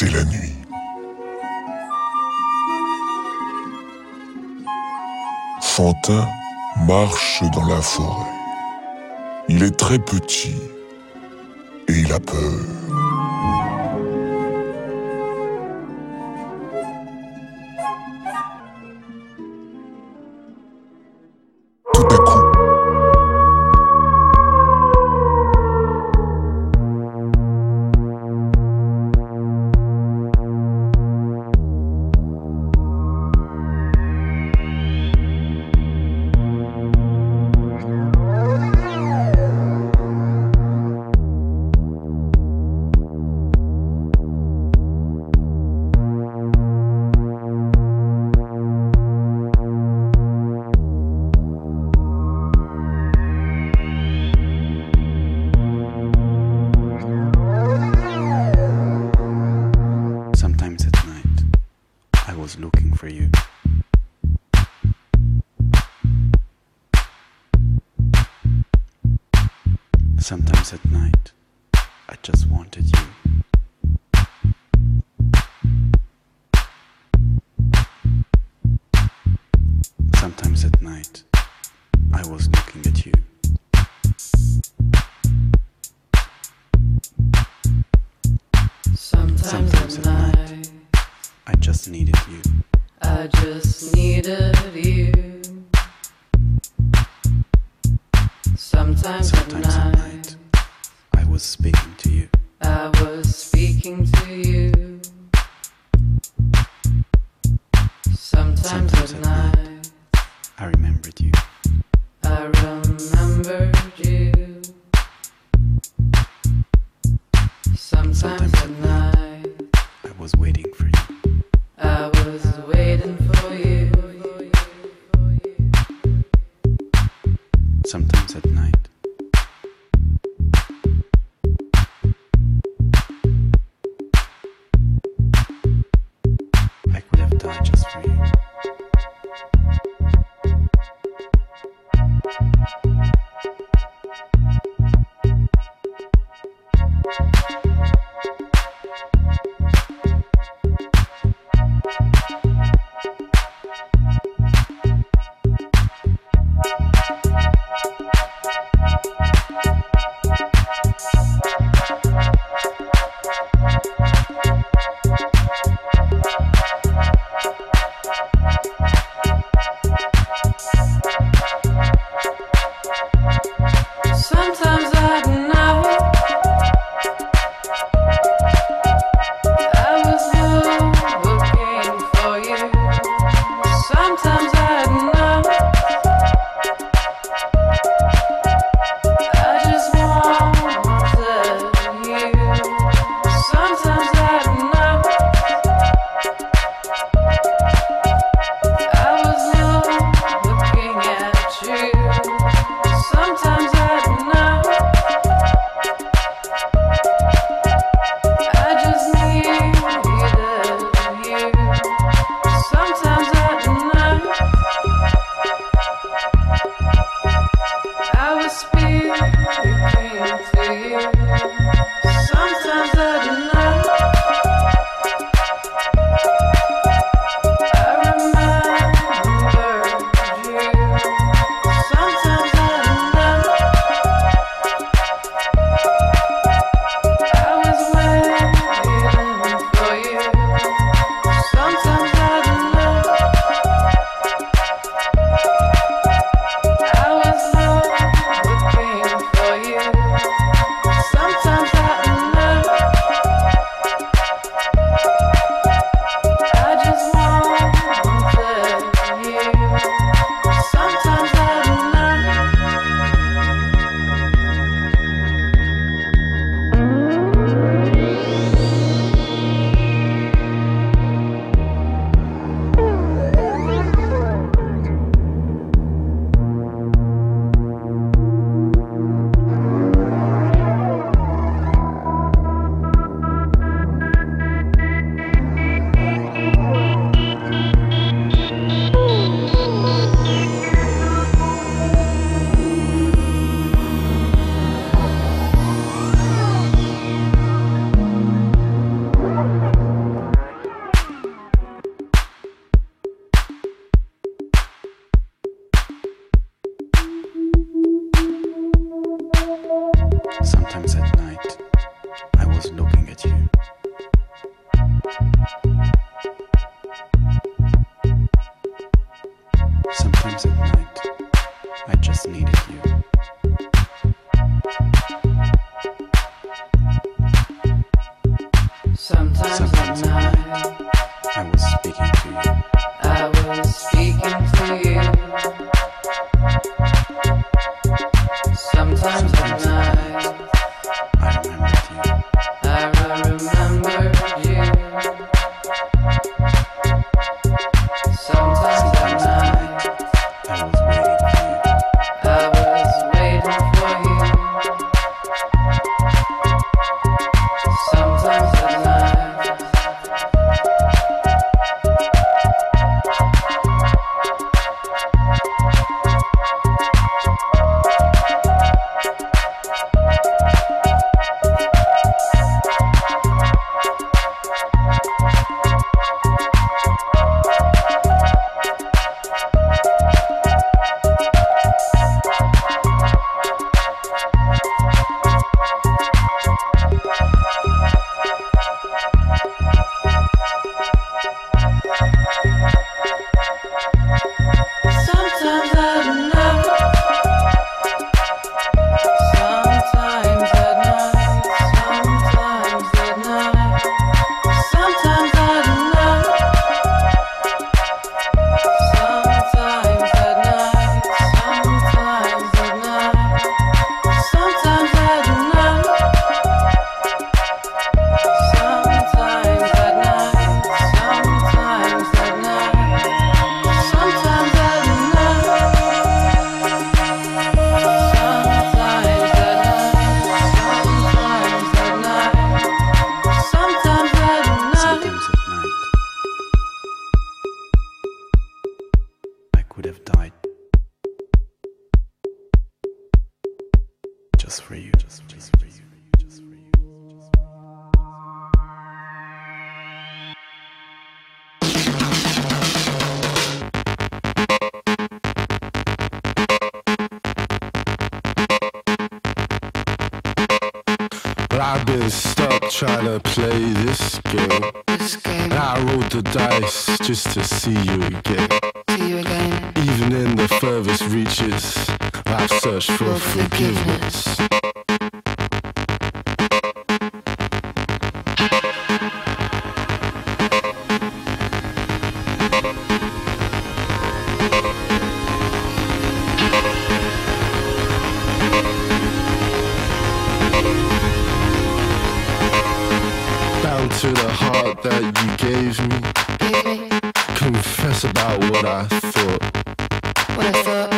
c'est la nuit. Fantin marche dans la forêt. Il est très petit et il a peur. I just needed you. just to see you again. See you again. Even in the furthest reaches, I've searched for, for forgiveness. Bound to the heart that you gave me. Baby confess about what I thought. What I thought.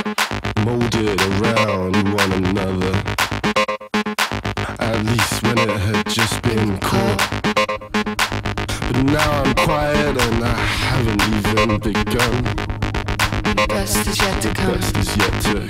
Molded around one another. At least when it had just been caught. But now I'm quiet and I haven't even begun. The best is yet to come. The best is yet to